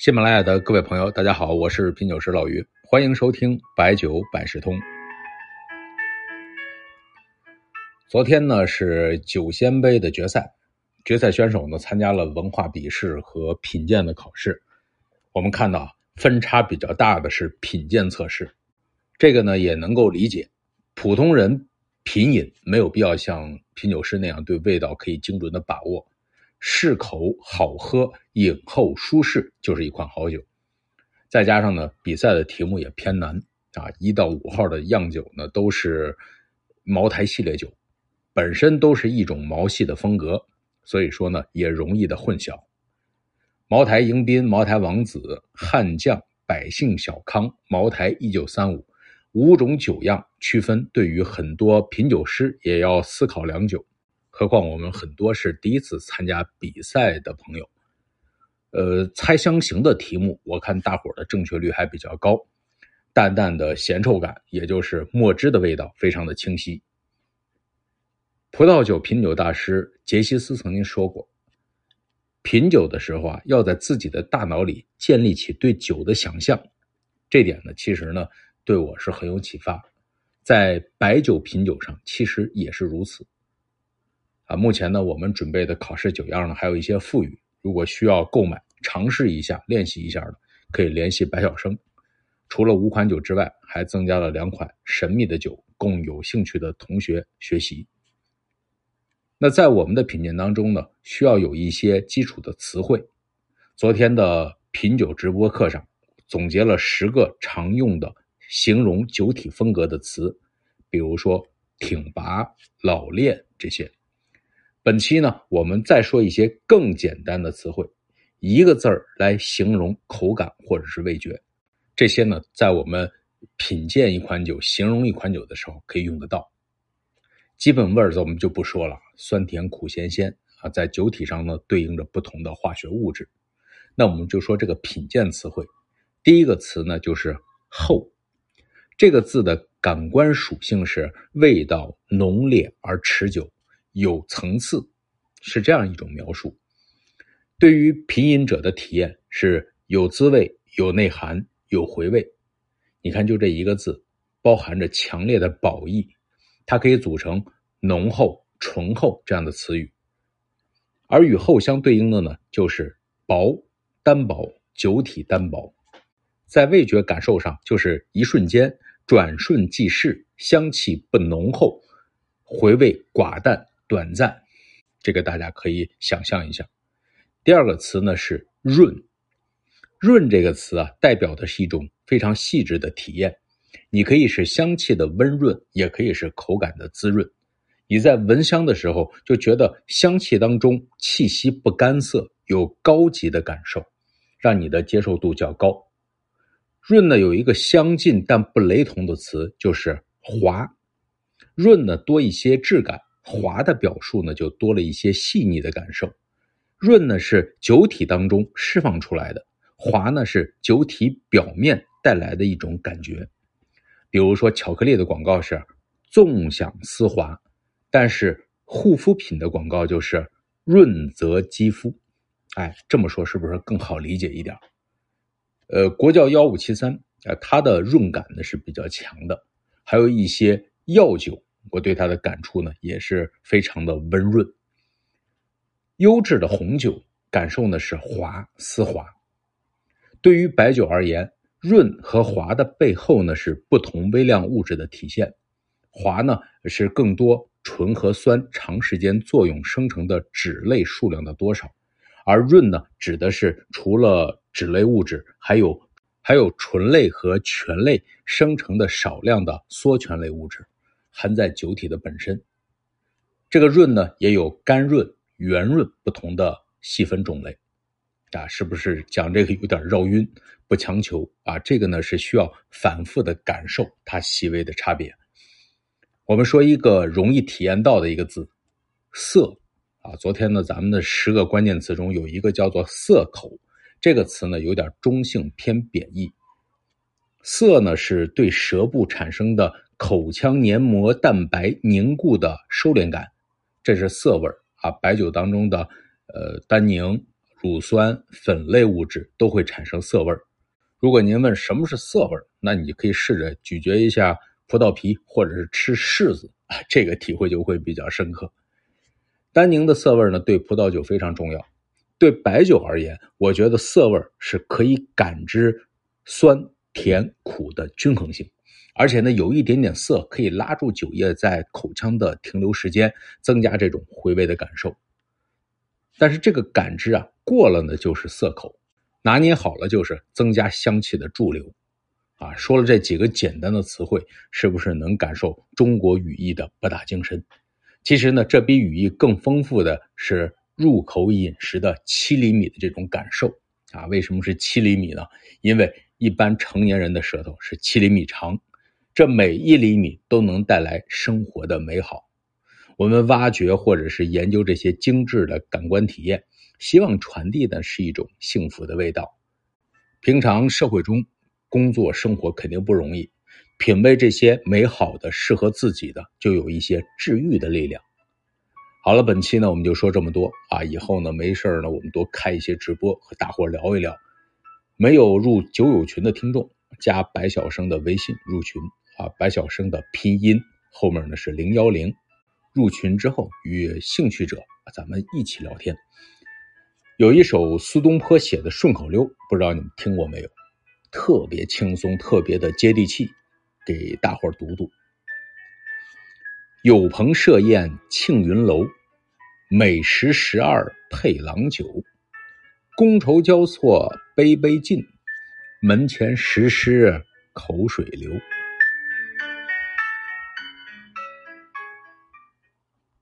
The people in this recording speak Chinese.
喜马拉雅的各位朋友，大家好，我是品酒师老于，欢迎收听白酒百事通。昨天呢是酒仙杯的决赛，决赛选手呢参加了文化笔试和品鉴的考试。我们看到分差比较大的是品鉴测试，这个呢也能够理解，普通人品饮没有必要像品酒师那样对味道可以精准的把握。适口好喝，饮后舒适，就是一款好酒。再加上呢，比赛的题目也偏难啊，一到五号的样酒呢都是茅台系列酒，本身都是一种毛系的风格，所以说呢也容易的混淆。茅台迎宾、茅台王子、汉将、百姓小康、茅台一九三五五种酒样区分，对于很多品酒师也要思考良久。何况我们很多是第一次参加比赛的朋友，呃，猜香型的题目，我看大伙的正确率还比较高，淡淡的咸臭感，也就是墨汁的味道，非常的清晰。葡萄酒品酒大师杰西斯曾经说过，品酒的时候啊，要在自己的大脑里建立起对酒的想象，这点呢，其实呢，对我是很有启发，在白酒品酒上，其实也是如此。啊，目前呢，我们准备的考试酒样呢，还有一些富裕。如果需要购买、尝试一下、练习一下的，可以联系白晓生。除了五款酒之外，还增加了两款神秘的酒，供有兴趣的同学学习。那在我们的品鉴当中呢，需要有一些基础的词汇。昨天的品酒直播课上，总结了十个常用的形容酒体风格的词，比如说挺拔、老练这些。本期呢，我们再说一些更简单的词汇，一个字儿来形容口感或者是味觉。这些呢，在我们品鉴一款酒、形容一款酒的时候可以用得到。基本味儿我们就不说了，酸甜苦咸鲜啊，在酒体上呢对应着不同的化学物质。那我们就说这个品鉴词汇，第一个词呢就是厚，这个字的感官属性是味道浓烈而持久。有层次，是这样一种描述。对于品饮者的体验是有滋味、有内涵、有回味。你看，就这一个字，包含着强烈的褒义，它可以组成浓厚、醇厚这样的词语。而与厚相对应的呢，就是薄、单薄、酒体单薄。在味觉感受上，就是一瞬间，转瞬即逝，香气不浓厚，回味寡淡。短暂，这个大家可以想象一下。第二个词呢是润，润这个词啊，代表的是一种非常细致的体验。你可以是香气的温润，也可以是口感的滋润。你在闻香的时候，就觉得香气当中气息不干涩，有高级的感受，让你的接受度较高。润呢有一个相近但不雷同的词，就是滑。润呢多一些质感。滑的表述呢，就多了一些细腻的感受。润呢是酒体当中释放出来的，滑呢是酒体表面带来的一种感觉。比如说，巧克力的广告是纵享丝滑，但是护肤品的广告就是润泽肌肤。哎，这么说是不是更好理解一点？呃，国窖幺五七三，呃，它的润感呢是比较强的，还有一些药酒。我对它的感触呢，也是非常的温润。优质的红酒感受呢是滑丝滑。对于白酒而言，润和滑的背后呢是不同微量物质的体现。滑呢是更多醇和酸长时间作用生成的脂类数量的多少，而润呢指的是除了脂类物质，还有还有醇类和醛类生成的少量的缩醛类物质。含在酒体的本身，这个润呢也有干润、圆润不同的细分种类，啊，是不是讲这个有点绕晕？不强求啊，这个呢是需要反复的感受它细微的差别。我们说一个容易体验到的一个字，涩啊。昨天呢，咱们的十个关键词中有一个叫做涩口，这个词呢有点中性偏贬义。涩呢是对舌部产生的。口腔黏膜蛋白凝固的收敛感，这是涩味啊。白酒当中的呃单宁、乳酸、粉类物质都会产生涩味。如果您问什么是涩味，那你可以试着咀嚼一下葡萄皮，或者是吃柿子，这个体会就会比较深刻。单宁的涩味呢，对葡萄酒非常重要。对白酒而言，我觉得涩味是可以感知酸、甜、苦的均衡性，而且呢，有一点点涩可以拉住酒液在口腔的停留时间，增加这种回味的感受。但是这个感知啊，过了呢就是涩口，拿捏好了就是增加香气的驻留。啊，说了这几个简单的词汇，是不是能感受中国语义的博大精深？其实呢，这比语义更丰富的是。入口饮食的七厘米的这种感受啊，为什么是七厘米呢？因为一般成年人的舌头是七厘米长，这每一厘米都能带来生活的美好。我们挖掘或者是研究这些精致的感官体验，希望传递的是一种幸福的味道。平常社会中工作生活肯定不容易，品味这些美好的、适合自己的，就有一些治愈的力量。好了，本期呢我们就说这么多啊！以后呢没事呢，我们多开一些直播和大伙聊一聊。没有入酒友群的听众，加白小生的微信入群啊！白晓生的拼音后面呢是零幺零。入群之后，与兴趣者咱们一起聊天。有一首苏东坡写的顺口溜，不知道你们听过没有？特别轻松，特别的接地气，给大伙读读。有朋设宴庆云楼，美食十二配郎酒，觥筹交错杯杯尽，门前石狮口水流。